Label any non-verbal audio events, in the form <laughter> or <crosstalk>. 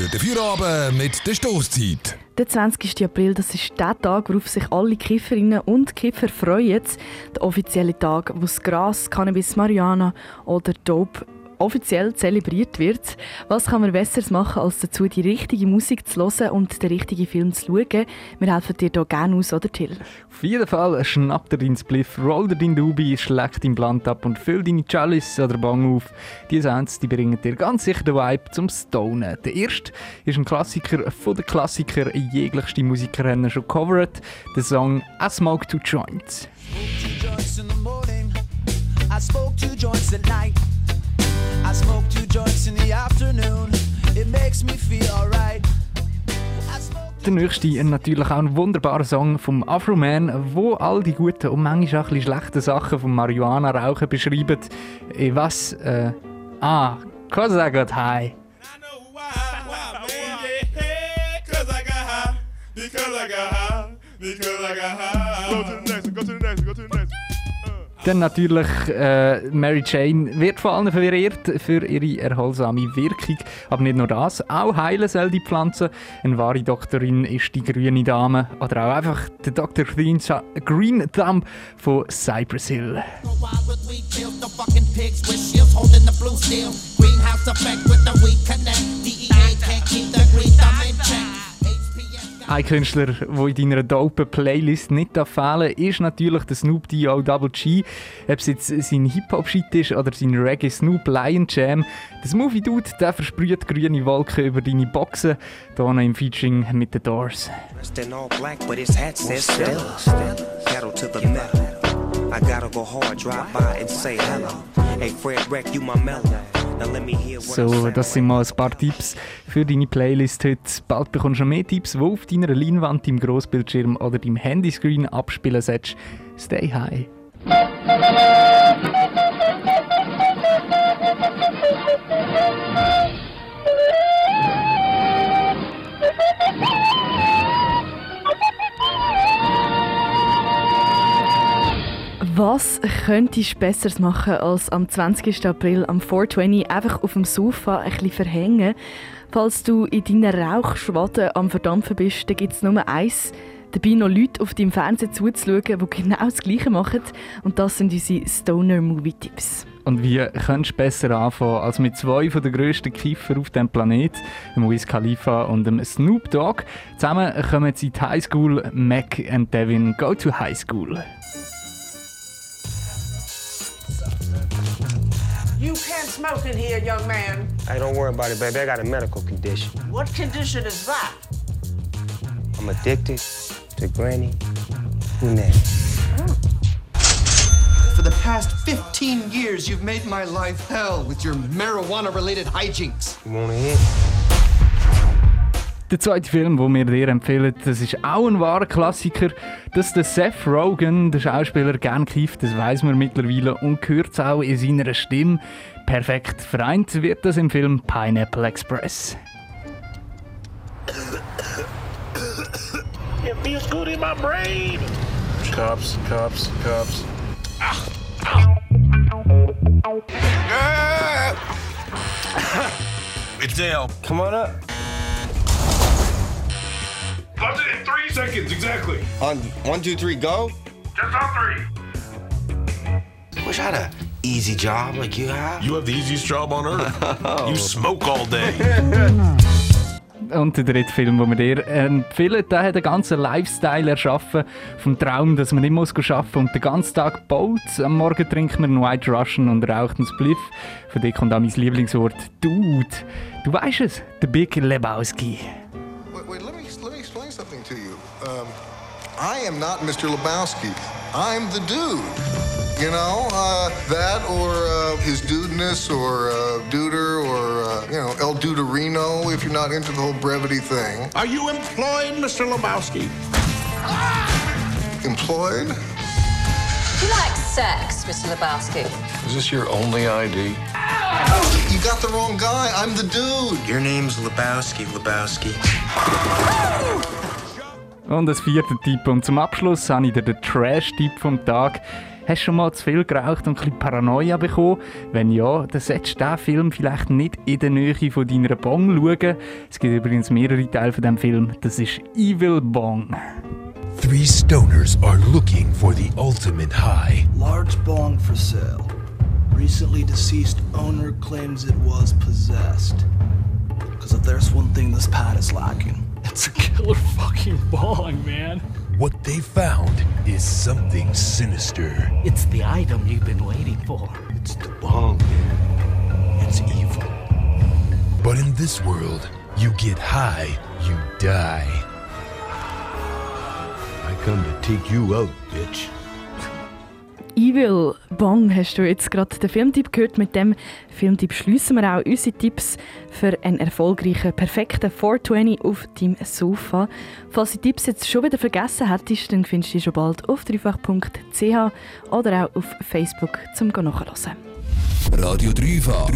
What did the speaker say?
Durch den Feierabend mit der Stoßzeit. Der 20. April, das ist der Tag, worauf sich alle Kifferinnen und Kiffer freuen. Der offizielle Tag, wo das Gras, Cannabis, Marihuana oder Dope offiziell zelebriert wird. Was kann man besseres machen, als dazu die richtige Musik zu hören und den richtigen Film zu schauen? Wir helfen dir hier gerne aus, oder Till? Auf jeden Fall schnappt er deinen Spliff, rollt er deinen Dubi, schlägt deinen Blunt ab und füllt deine Chalice oder Bang auf. Die Sounds die bringen dir ganz sicher den Vibe zum Stonen. Der erste ist ein Klassiker von den Klassikern, jeglichste Musiker haben schon covered. Der Song «I Smoke Two Joints». I smoke two joints at night. I smoke two joints in the afternoon. It makes me feel alright. Der nächste natürlich auch ein wunderbarer Song vom Afro Man, wo all die guten und manchmal auch ein schlechten Sachen vom Marihuana-Rauchen beschreibt. Ich was? Äh, ah, cause I got high. Because I got high, Dann natürlich äh, Mary Jane wird vor allem verehrt für ihre erholsame Wirkung. Aber nicht nur das, auch heilen soll die Pflanze. Eine wahre Doktorin ist die grüne Dame. Oder auch einfach der Dr. Green Thumb von Cypress Hill. Greenhouse Ein Künstler, der in deiner dope Playlist nicht fehlen ist natürlich der Snoop D.O. Double G. Ob es jetzt sein Hip-Hop-Shit ist oder sein Reggae Snoop Lion Jam. Der Smoothie Dude, der versprüht grüne Wolken über deine Boxen. Hier im Featuring mit den Doors. I gotta go hard, drive by and say hello. Hey Fred Wreck, you my mellow. So, das sind mal ein paar Tipps für deine Playlist heute. Bald bekommst du noch mehr Tipps, die auf deiner Leinwand, deinem Grossbildschirm oder deinem Handyscreen abspielen sollst. Stay high. Was könntest du besser machen, als am 20. April am 420 einfach auf dem Sofa ein bisschen verhängen? Falls du in deiner Rauchschwade am Verdampfen bist, dann gibt es nur eins, dabei noch Leute auf deinem Fernseher zuzuschauen, die genau das Gleiche machen. Und das sind unsere Stoner-Movie-Tipps. Und wie könntest du besser anfangen als mit zwei den grössten Kiffer auf dem Planet, dem Wiz Khalifa und dem Snoop Dogg? Zusammen kommen sie in die High School. Mac und Devin go to High School. You can't smoke in here, young man. Hey, don't worry about it, baby. I got a medical condition. What condition is that? I'm addicted to Granny next? Mm. For the past 15 years, you've made my life hell with your marijuana-related hijinks. You wanna hit? Der zweite Film, den wir dir empfehlen, das ist auch ein wahrer Klassiker. Dass der Seth Rogen, der Schauspieler, gern kifft, das weiß man mittlerweile und hört es auch in seiner Stimme. Perfekt vereint wird das im Film Pineapple Express. It feels good in my brain. Cops, cops, cops. Ah, ah. It's Dale. Come on up. Buzz it in three seconds, exactly. On one, two, three, go. Just on three. Wish I had a easy job like you have. You have the easiest job on earth. <laughs> You smoke all day. <laughs> Und der dritte Film, den wir dir empfehlen, der hat einen ganzen Lifestyle erschaffen. Vom Traum, dass man nicht muss arbeiten muss und den ganzen Tag baut. Am Morgen trinkt man einen White Russian und raucht einen Spliff. Von dir kommt auch mein Lieblingswort Dude. Du weißt es, der Big Lebowski. I am not Mr. Lebowski. I'm the dude. You know, uh, that or uh, his dudeness or uh, duder or, uh, you know, El Duderino if you're not into the whole brevity thing. Are you employed, Mr. Lebowski? Employed? Do you like sex, Mr. Lebowski? Is this your only ID? You got the wrong guy. I'm the dude. Your name's Lebowski, Lebowski. Und das vierte Tipp. Und zum Abschluss habe ich dir den Trash-Tipp vom Tag. Hast du schon mal zu viel geraucht und ein bisschen Paranoia bekommen? Wenn ja, dann solltest du diesen Film vielleicht nicht in der Nähe von deiner Bong schauen. Es gibt übrigens mehrere Teile von diesem Film. Das ist Evil Bong. Three stoners are looking for the ultimate high. Large bong for sale. Recently deceased owner claims it was possessed. Because if there's one thing this pad is lacking, it's a killer fucking bong, man. What they found is something sinister. It's the item you've been waiting for. It's the bong, man. It's evil. But in this world, you get high, you die. I come to take you out, bitch. Evil Bong hast du jetzt gerade den Filmtipp gehört. Mit dem Filmtipp schließen wir auch unsere Tipps für einen erfolgreichen, perfekten 420 auf deinem Sofa. Falls du die Tipps jetzt schon wieder vergessen hättest, dann findest du die schon bald auf dreifach.ch oder auch auf Facebook zum nachhören. Radio. Dreifach.